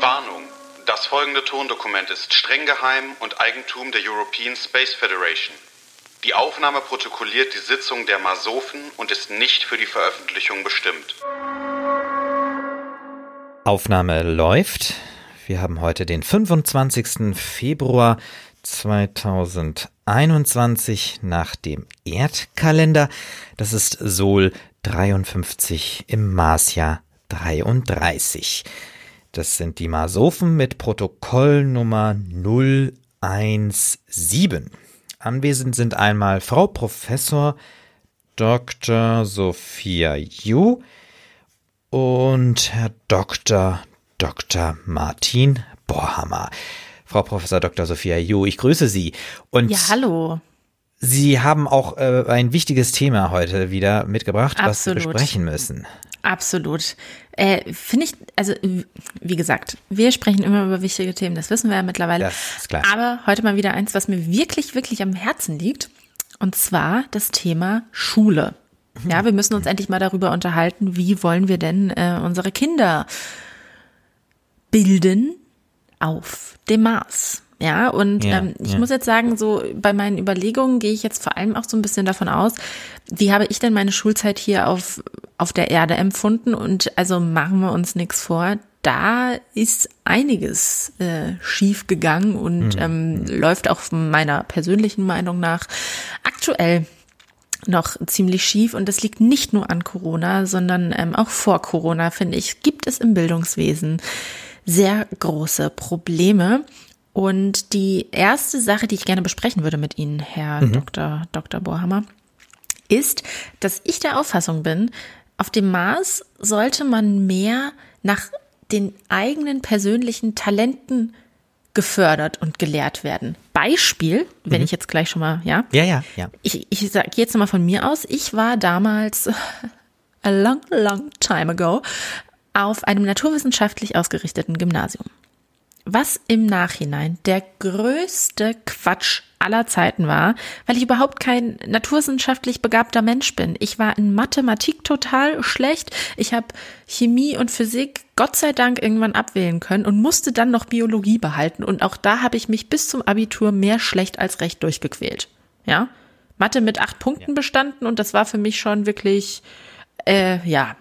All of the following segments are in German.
Warnung. Das folgende Tondokument ist streng geheim und Eigentum der European Space Federation. Die Aufnahme protokolliert die Sitzung der Masofen und ist nicht für die Veröffentlichung bestimmt. Aufnahme läuft. Wir haben heute den 25. Februar 2021 nach dem Erdkalender. Das ist Sol 53 im Marsjahr 33. Das sind die Masofen mit Protokollnummer 017. Anwesend sind einmal Frau Professor Dr. Sophia Yu und Herr Dr. Dr. Martin Borhammer. Frau Professor Dr. Sophia Yu, ich grüße Sie. Und ja, hallo. Sie haben auch äh, ein wichtiges Thema heute wieder mitgebracht, Absolut. was wir besprechen müssen. Absolut. Äh, Finde ich, also wie gesagt, wir sprechen immer über wichtige Themen, das wissen wir ja mittlerweile. Das ist klar. Aber heute mal wieder eins, was mir wirklich, wirklich am Herzen liegt. Und zwar das Thema Schule. Ja, wir müssen uns endlich mal darüber unterhalten, wie wollen wir denn äh, unsere Kinder bilden auf dem Mars. Ja, und ja, ähm, ich ja. muss jetzt sagen, so bei meinen Überlegungen gehe ich jetzt vor allem auch so ein bisschen davon aus, wie habe ich denn meine Schulzeit hier auf, auf der Erde empfunden? Und also machen wir uns nichts vor. Da ist einiges äh, schief gegangen und mhm. ähm, läuft auch meiner persönlichen Meinung nach aktuell noch ziemlich schief und das liegt nicht nur an Corona, sondern ähm, auch vor Corona, finde ich, gibt es im Bildungswesen sehr große Probleme. Und die erste Sache, die ich gerne besprechen würde mit Ihnen, Herr mhm. Dr. Dr. Bohrhammer, ist, dass ich der Auffassung bin, auf dem Mars sollte man mehr nach den eigenen persönlichen Talenten gefördert und gelehrt werden. Beispiel, wenn mhm. ich jetzt gleich schon mal, ja? Ja, ja, ja. Ich, ich sage jetzt mal von mir aus, ich war damals a long, long time ago auf einem naturwissenschaftlich ausgerichteten Gymnasium. Was im Nachhinein der größte Quatsch aller Zeiten war, weil ich überhaupt kein naturwissenschaftlich begabter Mensch bin. Ich war in Mathematik total schlecht. Ich habe Chemie und Physik Gott sei Dank irgendwann abwählen können und musste dann noch Biologie behalten. Und auch da habe ich mich bis zum Abitur mehr schlecht als recht durchgequält. Ja, Mathe mit acht Punkten ja. bestanden und das war für mich schon wirklich, äh, ja,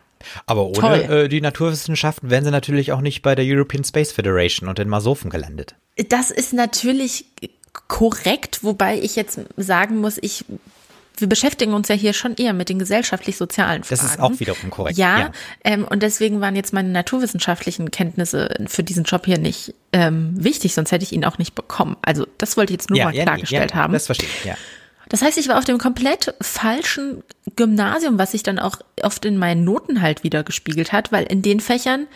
aber ohne äh, die Naturwissenschaften wären sie natürlich auch nicht bei der European Space Federation und den Masofen gelandet. Das ist natürlich korrekt, wobei ich jetzt sagen muss, ich wir beschäftigen uns ja hier schon eher mit den gesellschaftlich-sozialen Fragen. Das ist auch wiederum korrekt. Ja, ja. Ähm, und deswegen waren jetzt meine naturwissenschaftlichen Kenntnisse für diesen Job hier nicht ähm, wichtig, sonst hätte ich ihn auch nicht bekommen. Also das wollte ich jetzt nur ja, mal klargestellt ja, haben. Das verstehe ich, ja. Das heißt, ich war auf dem komplett falschen Gymnasium, was sich dann auch oft in meinen Noten halt wieder gespiegelt hat, weil in den Fächern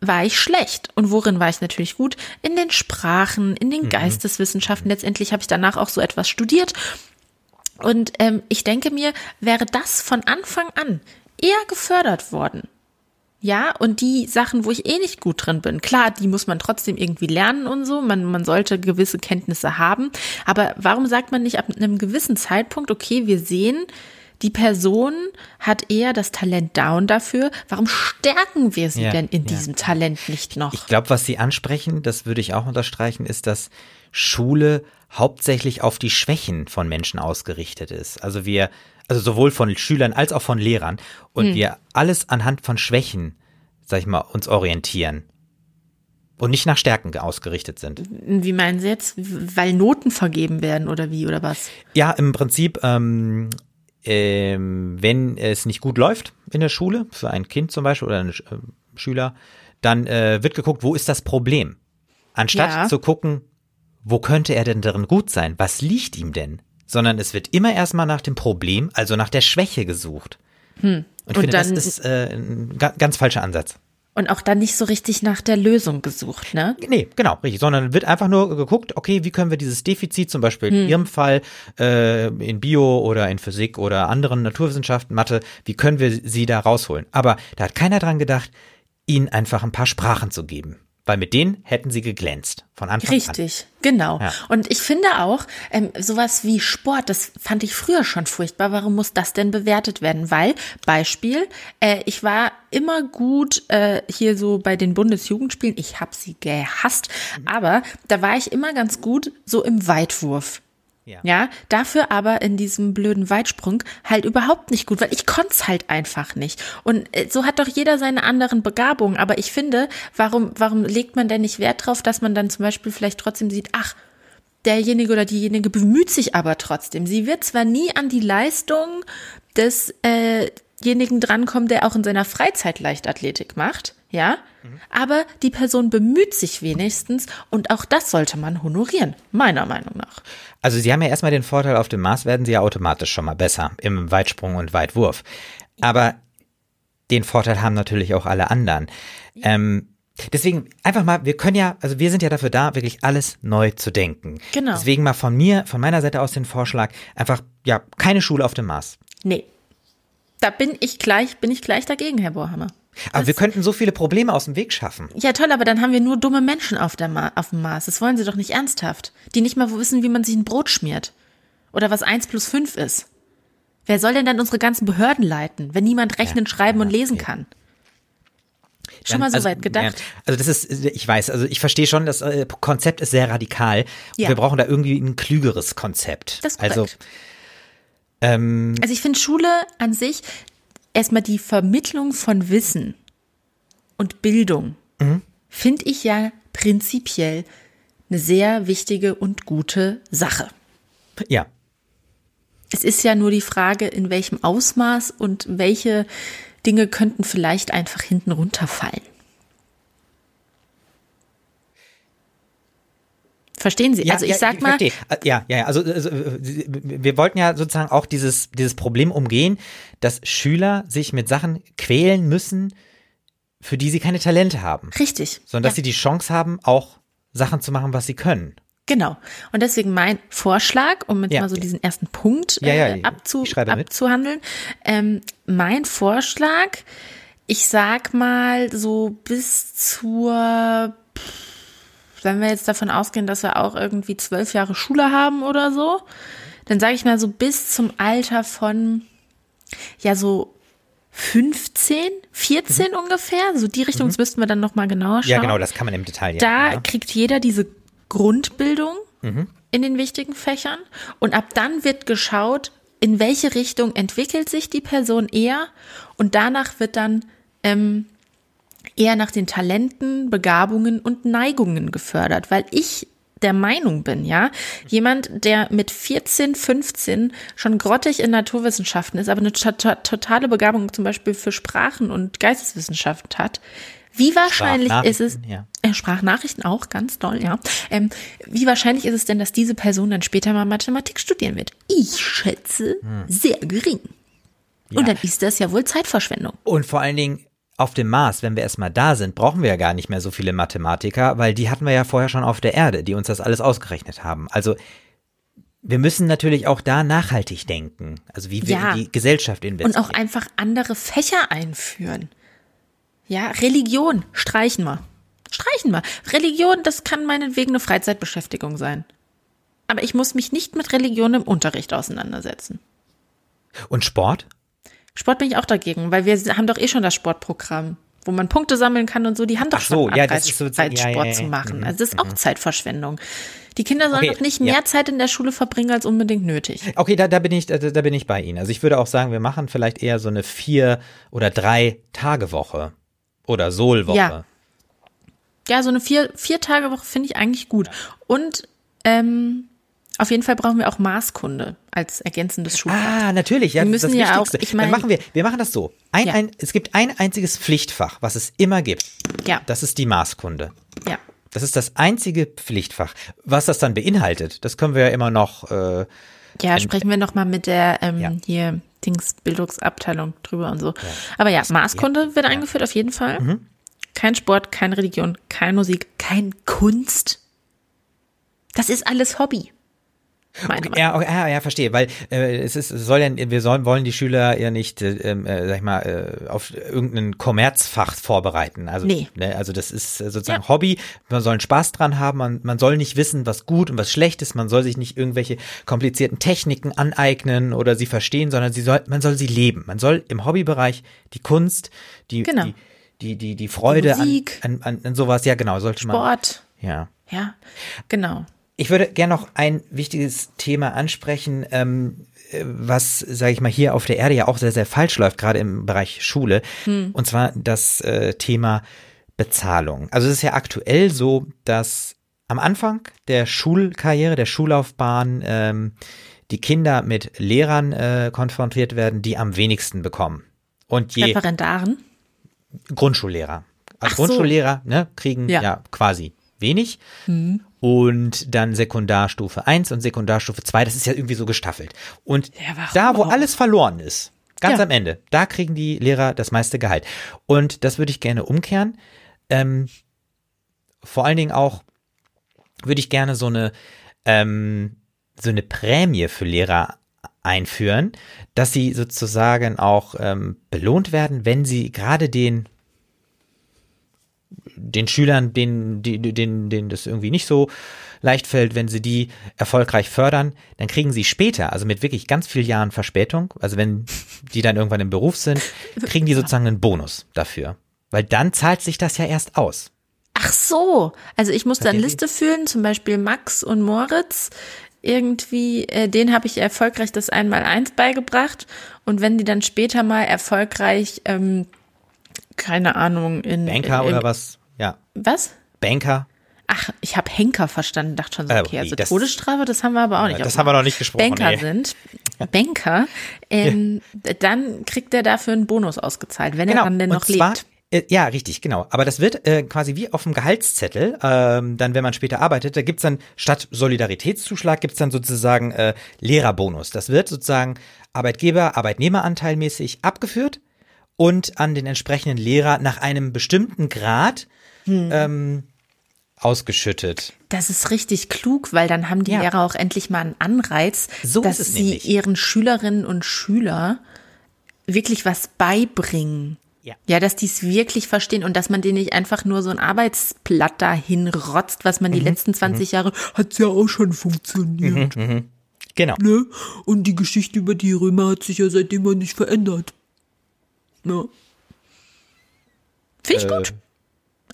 war ich schlecht. Und worin war ich natürlich gut? In den Sprachen, in den mhm. Geisteswissenschaften. Letztendlich habe ich danach auch so etwas studiert. Und ähm, ich denke mir, wäre das von Anfang an eher gefördert worden, ja, und die Sachen, wo ich eh nicht gut drin bin, klar, die muss man trotzdem irgendwie lernen und so. Man, man sollte gewisse Kenntnisse haben. Aber warum sagt man nicht ab einem gewissen Zeitpunkt, okay, wir sehen, die Person hat eher das Talent down dafür. Warum stärken wir sie ja, denn in ja. diesem Talent nicht noch? Ich glaube, was Sie ansprechen, das würde ich auch unterstreichen, ist, dass Schule hauptsächlich auf die Schwächen von Menschen ausgerichtet ist. Also wir also sowohl von Schülern als auch von Lehrern und hm. wir alles anhand von Schwächen, sag ich mal, uns orientieren und nicht nach Stärken ausgerichtet sind. Wie meinen Sie jetzt? Weil Noten vergeben werden oder wie oder was? Ja, im Prinzip, ähm, ähm, wenn es nicht gut läuft in der Schule, für ein Kind zum Beispiel oder einen äh, Schüler, dann äh, wird geguckt, wo ist das Problem? Anstatt ja. zu gucken, wo könnte er denn darin gut sein? Was liegt ihm denn? Sondern es wird immer erstmal nach dem Problem, also nach der Schwäche gesucht. Hm. Und ich und finde, dann, das ist äh, ein ganz falscher Ansatz. Und auch dann nicht so richtig nach der Lösung gesucht, ne? Nee, genau, richtig. Sondern wird einfach nur geguckt, okay, wie können wir dieses Defizit, zum Beispiel hm. in Ihrem Fall äh, in Bio oder in Physik oder anderen Naturwissenschaften, Mathe, wie können wir sie da rausholen? Aber da hat keiner dran gedacht, ihnen einfach ein paar Sprachen zu geben. Weil mit denen hätten sie geglänzt von Anfang Richtig, an. Richtig, genau. Ja. Und ich finde auch, ähm, sowas wie Sport, das fand ich früher schon furchtbar. Warum muss das denn bewertet werden? Weil, Beispiel, äh, ich war immer gut äh, hier so bei den Bundesjugendspielen. Ich habe sie gehasst, aber da war ich immer ganz gut so im Weitwurf. Ja. ja, dafür aber in diesem blöden Weitsprung halt überhaupt nicht gut, weil ich konnte halt einfach nicht. Und äh, so hat doch jeder seine anderen Begabungen. Aber ich finde, warum, warum legt man denn nicht Wert drauf, dass man dann zum Beispiel vielleicht trotzdem sieht, ach, derjenige oder diejenige bemüht sich aber trotzdem. Sie wird zwar nie an die Leistung desjenigen äh drankommen, der auch in seiner Freizeit Leichtathletik macht, ja, mhm. aber die Person bemüht sich wenigstens und auch das sollte man honorieren, meiner Meinung nach. Also Sie haben ja erstmal den Vorteil, auf dem Mars werden Sie ja automatisch schon mal besser im Weitsprung und Weitwurf. Aber den Vorteil haben natürlich auch alle anderen. Ähm, deswegen einfach mal, wir können ja, also wir sind ja dafür da, wirklich alles neu zu denken. Genau. Deswegen mal von mir, von meiner Seite aus den Vorschlag, einfach, ja, keine Schule auf dem Mars. Nee. Da bin ich gleich, bin ich gleich dagegen, Herr Bohrhammer. Aber das, wir könnten so viele Probleme aus dem Weg schaffen. Ja, toll, aber dann haben wir nur dumme Menschen auf, der Ma auf dem Mars. Das wollen sie doch nicht ernsthaft. Die nicht mal wissen, wie man sich ein Brot schmiert. Oder was eins plus fünf ist. Wer soll denn dann unsere ganzen Behörden leiten, wenn niemand rechnen, ja, schreiben ja, und lesen okay. kann? Schon mal so also, weit gedacht. Ja, also das ist, ich weiß, also ich verstehe schon, das äh, Konzept ist sehr radikal. Ja. Wir brauchen da irgendwie ein klügeres Konzept. Das ist also, korrekt. Also, ähm, also ich finde Schule an sich, erstmal die Vermittlung von Wissen und Bildung mhm. finde ich ja prinzipiell eine sehr wichtige und gute Sache. Ja. Es ist ja nur die Frage, in welchem Ausmaß und welche Dinge könnten vielleicht einfach hinten runterfallen. Verstehen Sie? Ja, also ich ja, sag ich mal. Verstehe. Äh, ja, ja, also, also wir wollten ja sozusagen auch dieses, dieses Problem umgehen, dass Schüler sich mit Sachen quälen müssen, für die sie keine Talente haben. Richtig. Sondern dass ja. sie die Chance haben, auch Sachen zu machen, was sie können. Genau. Und deswegen mein Vorschlag, um jetzt ja. mal so diesen ersten Punkt äh, abzu abzuhandeln. Ähm, mein Vorschlag, ich sag mal so bis zur wenn wir jetzt davon ausgehen, dass wir auch irgendwie zwölf Jahre Schule haben oder so, dann sage ich mal so bis zum Alter von, ja, so 15, 14 mhm. ungefähr, so die Richtung, mhm. das müssten wir dann nochmal genauer schauen. Ja, genau, das kann man im Detail. Da ja. kriegt jeder diese Grundbildung mhm. in den wichtigen Fächern und ab dann wird geschaut, in welche Richtung entwickelt sich die Person eher und danach wird dann ähm, eher nach den Talenten, Begabungen und Neigungen gefördert, weil ich der Meinung bin, ja, jemand, der mit 14, 15 schon grottig in Naturwissenschaften ist, aber eine totale Begabung zum Beispiel für Sprachen und Geisteswissenschaft hat, wie wahrscheinlich ist es, ja. äh, Sprachnachrichten auch, ganz toll, ja. Ähm, wie wahrscheinlich ist es denn, dass diese Person dann später mal Mathematik studieren wird? Ich schätze, hm. sehr gering. Ja. Und dann ist das ja wohl Zeitverschwendung. Und vor allen Dingen, auf dem Mars, wenn wir erstmal da sind, brauchen wir ja gar nicht mehr so viele Mathematiker, weil die hatten wir ja vorher schon auf der Erde, die uns das alles ausgerechnet haben. Also wir müssen natürlich auch da nachhaltig denken, also wie wir ja. in die Gesellschaft investieren. Und auch einfach andere Fächer einführen. Ja, Religion streichen wir. Streichen wir. Religion, das kann meinetwegen eine Freizeitbeschäftigung sein. Aber ich muss mich nicht mit Religion im Unterricht auseinandersetzen. Und Sport? Sport bin ich auch dagegen, weil wir haben doch eh schon das Sportprogramm, wo man Punkte sammeln kann und so. Die haben doch so, schon ja, ist so, Zeit, ja, Sport ja, ja, zu machen. Mhm, also das ist auch mhm. Zeitverschwendung. Die Kinder sollen okay, doch nicht mehr Zeit in der Schule verbringen als unbedingt nötig. Okay, da, da bin ich, da, da bin ich bei Ihnen. Also ich würde auch sagen, wir machen vielleicht eher so eine vier oder drei Tage Woche oder Solwoche. Ja. Ja, so eine vier, vier Tage Woche finde ich eigentlich gut. Und ähm, auf jeden Fall brauchen wir auch Maßkunde als ergänzendes Schulfach. Ah, natürlich. Ja, wir müssen das ja auch. Ich meine, Dann machen wir. Wir machen das so. Ein, ja. ein, es gibt ein einziges Pflichtfach, was es immer gibt. Ja. Das ist die Maßkunde. Ja. Das ist das einzige Pflichtfach. Was das dann beinhaltet, das können wir ja immer noch. Äh, ja, sprechen wir noch mal mit der ähm, ja. hier Dings Bildungsabteilung drüber und so. Ja. Aber ja, Maßkunde wird eingeführt auf jeden Fall. Mhm. Kein Sport, keine Religion, keine Musik, kein Kunst. Das ist alles Hobby. Meine okay, ja, okay, ja, ja, verstehe, weil äh, es ist, es soll ja, wir sollen, wollen die Schüler ja nicht, äh, äh, sag ich mal, äh, auf irgendein Kommerzfach vorbereiten. Also, nee. ne, also das ist äh, sozusagen ja. Hobby. Man soll einen Spaß dran haben. Man, man soll nicht wissen, was gut und was schlecht ist. Man soll sich nicht irgendwelche komplizierten Techniken aneignen oder sie verstehen, sondern sie soll, man soll sie leben. Man soll im Hobbybereich die Kunst, die, genau. die, die, die, die Freude die an, an, an, sowas, ja genau, sollte Sport. man. Sport. Ja. Ja, genau. Ich würde gerne noch ein wichtiges Thema ansprechen, ähm, was, sage ich mal, hier auf der Erde ja auch sehr, sehr falsch läuft, gerade im Bereich Schule. Hm. Und zwar das äh, Thema Bezahlung. Also es ist ja aktuell so, dass am Anfang der Schulkarriere, der Schullaufbahn, ähm, die Kinder mit Lehrern äh, konfrontiert werden, die am wenigsten bekommen. Und je Referendaren? Grundschullehrer. Als Ach so. Grundschullehrer ne, kriegen ja. Ja. quasi wenig. Hm. Und dann Sekundarstufe 1 und Sekundarstufe 2, das ist ja irgendwie so gestaffelt. Und Ja, da, wo auch? alles verloren ist, ganz Ja. am Ende, da kriegen die Lehrer das meiste Gehalt. Und das würde ich gerne umkehren. Ähm, vor allen Dingen auch würde ich gerne so eine, ähm, so eine Prämie für Lehrer einführen, dass sie sozusagen auch ähm, belohnt werden, wenn sie gerade den den Schülern, denen, denen, denen das irgendwie nicht so leicht fällt, wenn sie die erfolgreich fördern, dann kriegen sie später, also mit wirklich ganz vielen Jahren Verspätung, also wenn die dann irgendwann im Beruf sind, kriegen die sozusagen einen Bonus dafür. Weil dann zahlt sich das ja erst aus. Ach so, also ich Verstehen Sie? Liste führen, zum Beispiel Max und Moritz. Irgendwie, äh, denen habe ich erfolgreich das Einmal-Eins beigebracht. Und wenn die dann später mal erfolgreich, ähm, keine Ahnung, in Banker in, oder was? Was? Banker. Ach, ich habe Henker verstanden, dachte schon so, Äh, okay, also das- Todesstrafe, das haben wir aber auch nicht. Das haben wir noch nicht gesprochen. Banker nee. sind, Banker, ähm, dann kriegt der dafür einen Bonus ausgezahlt, wenn er dann denn noch zwar, lebt. Äh, ja, richtig, genau. Aber das wird äh, quasi wie auf dem Gehaltszettel, ähm, dann wenn man später arbeitet, da gibt's dann statt Solidaritätszuschlag gibt's dann sozusagen äh, Lehrerbonus. Das wird sozusagen Arbeitgeber, Arbeitnehmeranteilmäßig abgeführt und an den entsprechenden Lehrer nach einem bestimmten Grad Hm. ähm, ausgeschüttet. Das ist richtig klug, weil dann haben die Ja. Lehrer auch endlich mal einen Anreiz, So dass sie nämlich. ihren Schülerinnen und Schüler wirklich was beibringen. Ja. Ja, dass die es wirklich verstehen und dass man denen nicht einfach nur so ein Arbeitsblatt dahin rotzt, was man die Mhm. letzten 20 Jahre hat's ja auch schon funktioniert. Genau. Ne? Und die Geschichte über die Römer hat sich ja seitdem mal nicht verändert. Ne? Finde ich Äh, gut.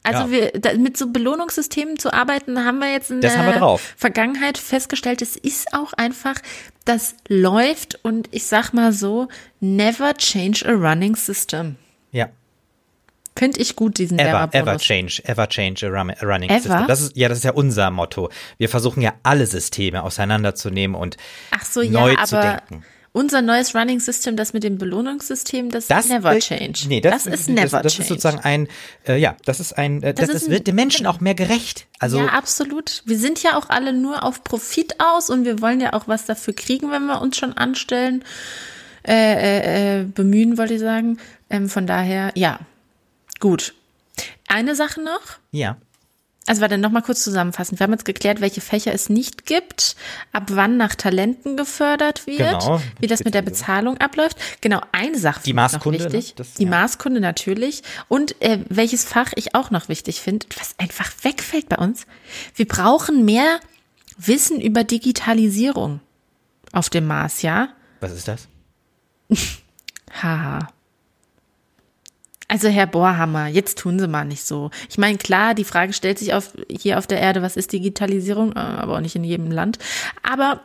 Also ja. wir, da, mit so Belohnungssystemen zu arbeiten, haben wir jetzt in Das der. Vergangenheit festgestellt, es ist auch einfach, das läuft und ich sag mal so, never change a running system. Ja. Finde ich gut, diesen Ever, ever change, ever change a, running Ever? system. Das ist, ja, das ist ja unser Motto. Wir versuchen ja alle Systeme auseinanderzunehmen und Ach so, neu ja, zu aber denken. Unser neues Running System, das mit dem Belohnungssystem, das, Das never äh, change. Nee, das, ist never das, das change. ist sozusagen ein, äh, ja, das ist ein, äh, das, Das das, ist ein- wird dem Menschen auch mehr gerecht. Also ja, absolut. Wir sind ja auch alle nur auf Profit aus und wir wollen ja auch was dafür kriegen, wenn wir uns schon anstellen, äh, äh, äh, bemühen, wollte ich sagen. Ähm, von daher, ja, gut. Eine Sache noch. ja, Also warte, noch mal kurz zusammenfassen. Wir haben jetzt geklärt, welche Fächer es nicht gibt, ab wann nach Talenten gefördert wird, Genau. wie das mit der Bezahlung abläuft. Genau, eine Sache Die ich noch Maßkunde, ne? wichtig. Das- Die ja. Maßkunde natürlich. Und äh, welches Fach ich auch noch wichtig finde, was einfach wegfällt bei uns. Wir brauchen mehr Wissen über Digitalisierung auf dem Mars, ja? was ist das? Haha. Also Herr Bohrhammer, jetzt tun Sie mal nicht so. Ich meine, klar, die Frage stellt sich auf, hier auf der Erde, was ist Digitalisierung, äh, aber auch nicht in jedem Land. Aber,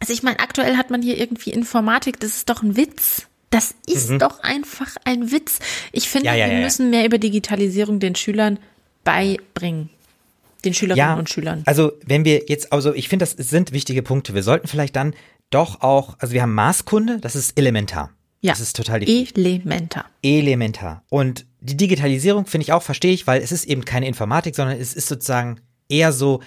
also ich meine, aktuell hat man hier irgendwie Informatik, das ist doch ein Witz. Das ist doch einfach ein Witz. Ich finde, Mhm. Ja, ja, wir ja. müssen mehr über Digitalisierung den Schülern beibringen. Den Schülerinnen Ja, und Schülern. also wenn wir jetzt, also ich finde, das sind wichtige Punkte. Wir sollten vielleicht dann doch auch, also wir haben Maßkunde, das ist elementar. Ja, Das ist total wichtig. elementar. elementar. Und die Digitalisierung finde ich auch, verstehe ich, weil es ist eben keine Informatik, sondern es ist sozusagen eher so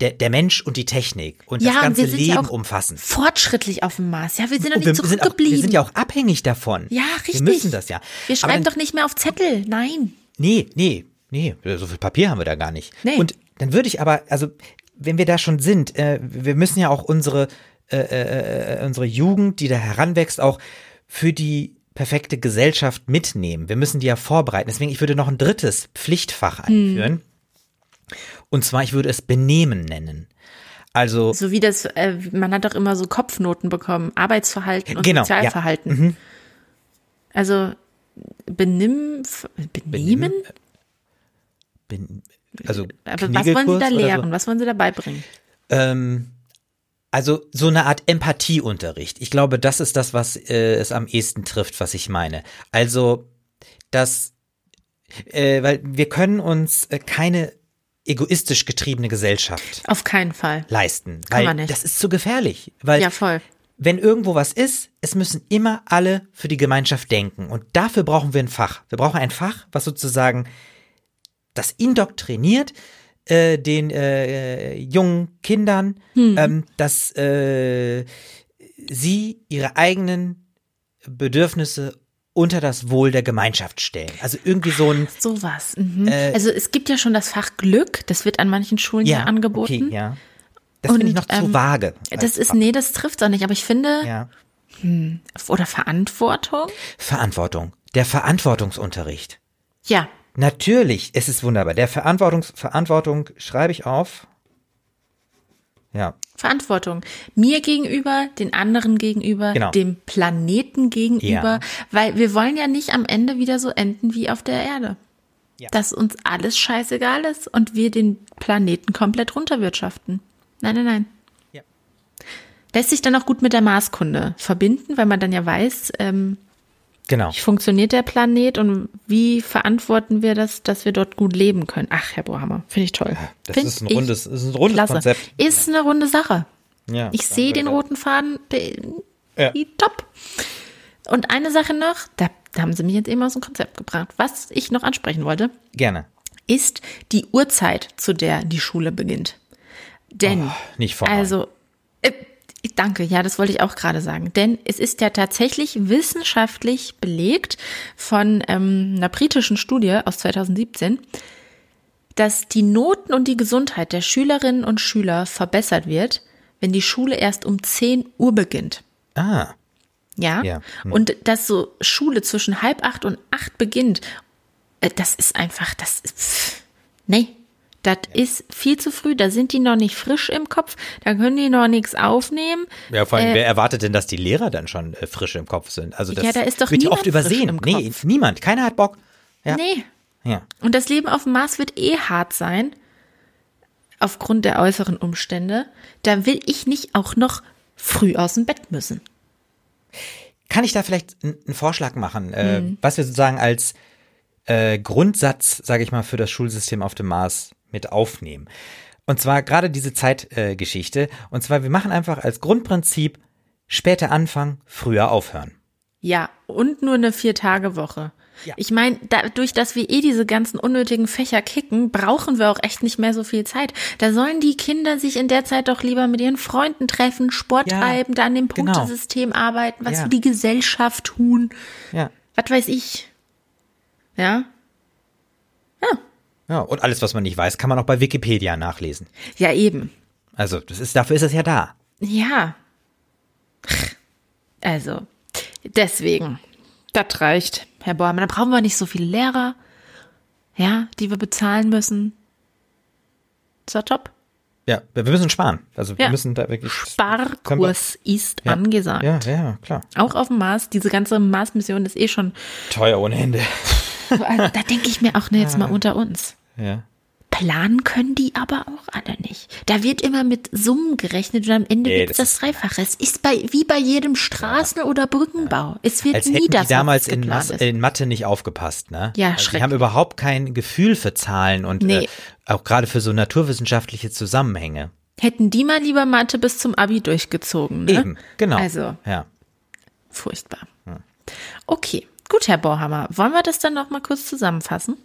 der, der Mensch und die Technik und Ja, das und ganze wir sind Leben ja auch umfassend. fortschrittlich auf dem Mars. Ja, wir sind doch Und nicht wir, sind auch, zurückgeblieben. wir sind ja auch abhängig davon. Ja, richtig. Wir müssen das ja. Wir schreiben dann, doch nicht mehr auf Zettel. Nein. Nee, nee, nee, so viel Papier haben wir da gar nicht. Nee. Und dann würde ich aber, also wenn wir da schon sind, äh, wir müssen ja auch unsere, äh, äh, äh, unsere Jugend, die da heranwächst, auch für die perfekte Gesellschaft mitnehmen. Wir müssen die ja vorbereiten. Deswegen, ich würde noch ein drittes Pflichtfach einführen. Hm. Und zwar, ich würde es Benehmen nennen. Also. So wie das, äh, man hat doch immer so Kopfnoten bekommen. Arbeitsverhalten und genau, Sozialverhalten. Ja. Mhm. Also, benimm, benehmen? Ben, also, Aber was wollen Sie da lehren? So? Was wollen Sie da beibringen? Ähm, also so eine Art Empathieunterricht. Ich glaube, das ist das, was äh, es am ehesten trifft, was ich meine. Also, dass, äh, weil wir können uns äh, keine egoistisch getriebene Gesellschaft. Auf keinen Fall. Leisten. Kann man nicht. Das ist zu gefährlich. Weil ja, voll. Wenn irgendwo was ist, es müssen immer alle für die Gemeinschaft denken. Und dafür brauchen wir ein Fach. Wir brauchen ein Fach, was sozusagen das indoktriniert, äh, den äh, jungen Kindern, hm. ähm, dass äh, sie ihre eigenen Bedürfnisse unter das Wohl der Gemeinschaft stellen. Also irgendwie so ein sowas. Mhm. Äh, also es gibt ja schon das Fach Glück, das wird an manchen Schulen ja, ja angeboten. Okay, ja. Das finde ich noch ähm, zu vage. Das ist nee, das trifft auch nicht. Aber ich finde ja. hm, oder Verantwortung. Verantwortung. Der Verantwortungsunterricht. Ja. Natürlich, es ist wunderbar. Der Verantwortungs Verantwortung schreibe ich auf. Ja. Verantwortung. Mir gegenüber, den anderen gegenüber, genau. dem Planeten gegenüber, ja. weil wir wollen ja nicht am Ende wieder so enden wie auf der Erde. Ja. Dass uns alles scheißegal ist und wir den Planeten komplett runterwirtschaften. Nein, nein, nein. Ja. Lässt sich dann auch gut mit der Marskunde verbinden, weil man dann ja weiß, ähm, Genau. Wie funktioniert der Planet und wie verantworten wir das, dass wir dort gut leben können? Ach, Herr Bohammer, finde ich toll. Das find ist ein rundes, ist ein rundes klasse. Konzept. Ist eine runde Sache. Ja, ich sehe den roten Faden, ja. top. Und eine Sache noch, da, da haben Sie mich jetzt eben aus dem Konzept gebracht. Was ich noch ansprechen wollte. Gerne. Ist die Uhrzeit, zu der die Schule beginnt. Denn, oh, nicht vor also, äh, Danke, ja, das wollte ich auch gerade sagen. Denn es ist ja tatsächlich wissenschaftlich belegt von ähm, einer britischen Studie aus 2017, dass die Noten und die Gesundheit der Schülerinnen und Schüler verbessert wird, wenn die Schule erst um 10 Uhr beginnt. Ah. Ja. ja. Hm. Und dass so Schule zwischen halb acht und acht beginnt, äh, das ist einfach, das ist, nee, das ist viel zu früh, da sind die noch nicht frisch im Kopf, da können die noch nichts aufnehmen. Ja, vor allem, äh, wer erwartet denn, dass die Lehrer dann schon äh, frisch im Kopf sind? Also das ja, da ist doch wird ja oft übersehen. Nee, niemand, keiner hat Bock. Ja. Nee. Ja. Und das Leben auf dem Mars wird eh hart sein, aufgrund der äußeren Umstände. Da will ich nicht auch noch früh aus dem Bett müssen. Kann ich da vielleicht einen Vorschlag machen, äh, mhm. was wir sozusagen als äh, Grundsatz, sage ich mal, für das Schulsystem auf dem Mars mit aufnehmen. Und zwar gerade diese Zeitgeschichte. Äh, und zwar, wir machen einfach als Grundprinzip später anfangen, früher aufhören. Ja, und nur eine Vier-Tage-Woche. Ja. Ich meine, dadurch, dass wir eh diese ganzen unnötigen Fächer kicken, brauchen wir auch echt nicht mehr so viel Zeit. Da sollen die Kinder sich in der Zeit doch lieber mit ihren Freunden treffen, Sport ja, treiben, da an dem. Punktesystem genau. arbeiten, was ja. für die Gesellschaft tun. Ja. Was weiß ich. Ja. Ja. Und alles, was man nicht weiß, kann man auch bei Wikipedia nachlesen. Ja, eben. Also, das ist, dafür ist es ja da. Ja. Also, deswegen. Das reicht, Herr Bäumer. Da brauchen wir nicht so viele Lehrer, ja, die wir bezahlen müssen. Ist ja top. Ja, wir müssen sparen. Also wir ja. müssen da wirklich. Sparkurs ist ja. angesagt. Ja, ja, klar. Auch auf dem Mars. Diese ganze Mars-Mission ist eh schon teuer ohne Ende. Also, da denke ich mir auch ne, jetzt mal unter uns. Ja. Planen können die aber auch alle nicht. Da wird immer mit Summen gerechnet und am Ende gibt es das Dreifache. Es ist bei, wie bei jedem Straßen- oder Brückenbau. Es wird Als nie hätten das, die damals in, Mas in, Mathe nicht aufgepasst, ne? Ja, also schrecklich. Die haben überhaupt kein Gefühl für Zahlen und nee. äh, auch gerade für so naturwissenschaftliche Zusammenhänge. Hätten die mal lieber Mathe bis zum Abi durchgezogen, ne? Eben, genau. Also, ja. furchtbar. Okay, gut, Herr Bohrhammer. Wollen wir das dann noch mal kurz zusammenfassen?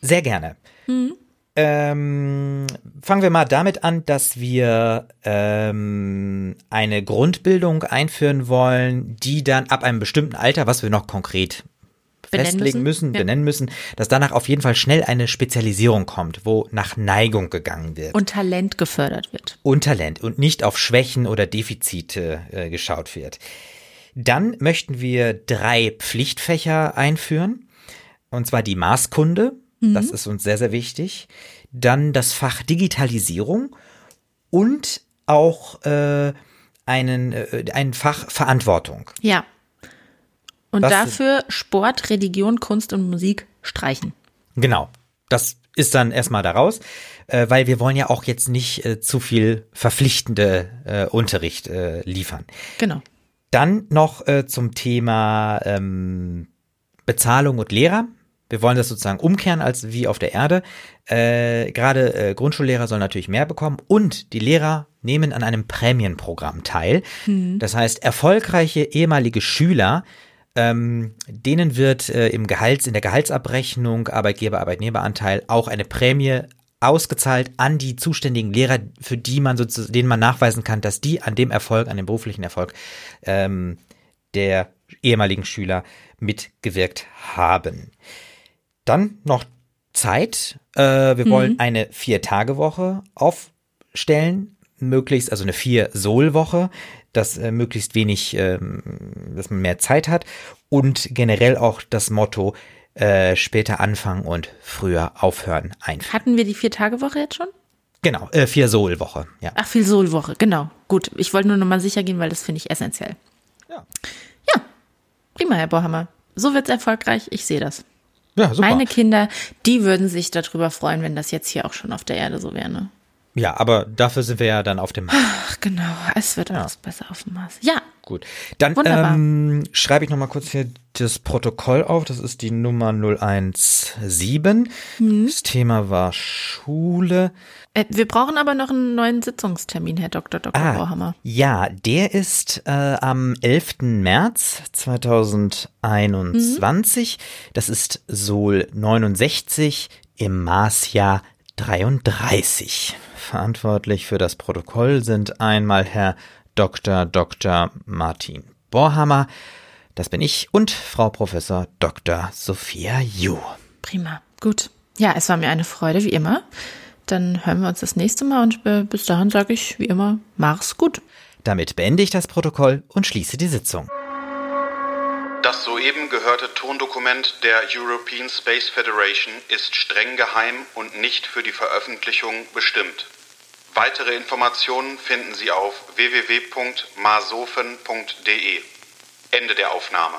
Sehr gerne. Mhm. Ähm, fangen wir mal damit an, dass wir ähm, eine Grundbildung einführen wollen, die dann ab einem bestimmten Alter, was wir noch konkret benennen festlegen müssen, müssen ja. benennen müssen, dass danach auf jeden Fall schnell eine Spezialisierung kommt, wo nach Neigung gegangen wird. Und Talent gefördert wird. Und Talent und nicht auf Schwächen oder Defizite äh, geschaut wird. Dann möchten wir drei Pflichtfächer einführen. Und zwar die Maßkunde. Mhm. Das ist uns sehr, sehr wichtig. Dann das Fach Digitalisierung und auch äh, einen, äh, ein Fach Verantwortung. Ja. Und Was dafür Sport, Religion, Kunst und Musik streichen. Genau. Das ist dann erstmal daraus, äh, weil wir wollen ja auch jetzt nicht äh, zu viel verpflichtende äh, Unterricht äh, liefern. Genau. Dann noch äh, zum Thema ähm, Bezahlung und Lehrer. Wir wollen das sozusagen umkehren als wie auf der Erde. Äh, Gerade äh, Grundschullehrer sollen natürlich mehr bekommen und die Lehrer nehmen an einem Prämienprogramm teil. Mhm. Das heißt, erfolgreiche ehemalige Schüler ähm, denen wird äh, im Gehalts, in der Gehaltsabrechnung Arbeitgeber-Arbeitnehmeranteil auch eine Prämie ausgezahlt an die zuständigen Lehrer, für die man sozusagen, denen man nachweisen kann, dass die an dem Erfolg, an dem beruflichen Erfolg ähm, der ehemaligen Schüler mitgewirkt haben. Dann noch Zeit. Äh, wir mhm. wollen eine Vier-Tage-Woche aufstellen, möglichst, also eine Vier-Sol-Woche, dass äh, möglichst wenig, äh, dass man mehr Zeit hat und generell auch das Motto, äh, später anfangen und früher aufhören einführen. Hatten wir die Vier-Tage-Woche jetzt schon? Genau, äh, Vier-Sol-Woche, ja. Ach, Vier-Sol-Woche, genau. Gut, ich wollte nur noch mal sicher gehen, weil das finde ich essentiell. Ja. Ja, prima, Herr Bohammer. So wird's erfolgreich, ich sehe das. Ja, super. Meine Kinder, die würden sich darüber freuen, wenn das jetzt hier auch schon auf der Erde so wäre, ne? Ja, aber dafür sind wir ja dann auf dem Mars. Ach, genau. Es wird alles ja. besser auf dem Mars. Ja. Gut. Dann ähm, schreibe ich nochmal kurz hier das Protokoll auf. Das ist die Nummer 017. Mhm. Das Thema war Schule. Äh, wir brauchen aber noch einen neuen Sitzungstermin, Herr Dr. Dr. Ah, Bauhammer. Ja, der ist äh, am 11. März 2021. Mhm. Das ist Sol 69 im Marsjahr 33. Verantwortlich für das Protokoll sind einmal Herr Dr. Dr. Martin Borhammer, das bin ich, und Frau Professor Dr. Sophia Ju. Prima, gut. Ja, es war mir eine Freude, wie immer. Dann hören wir uns das nächste Mal und äh, bis dahin sage ich wie immer, mach's gut. Damit beende ich das Protokoll und schließe die Sitzung. Das soeben gehörte Tondokument der European Space Federation ist streng geheim und nicht für die Veröffentlichung bestimmt. Weitere Informationen finden Sie auf www.masofen.de. Ende der Aufnahme.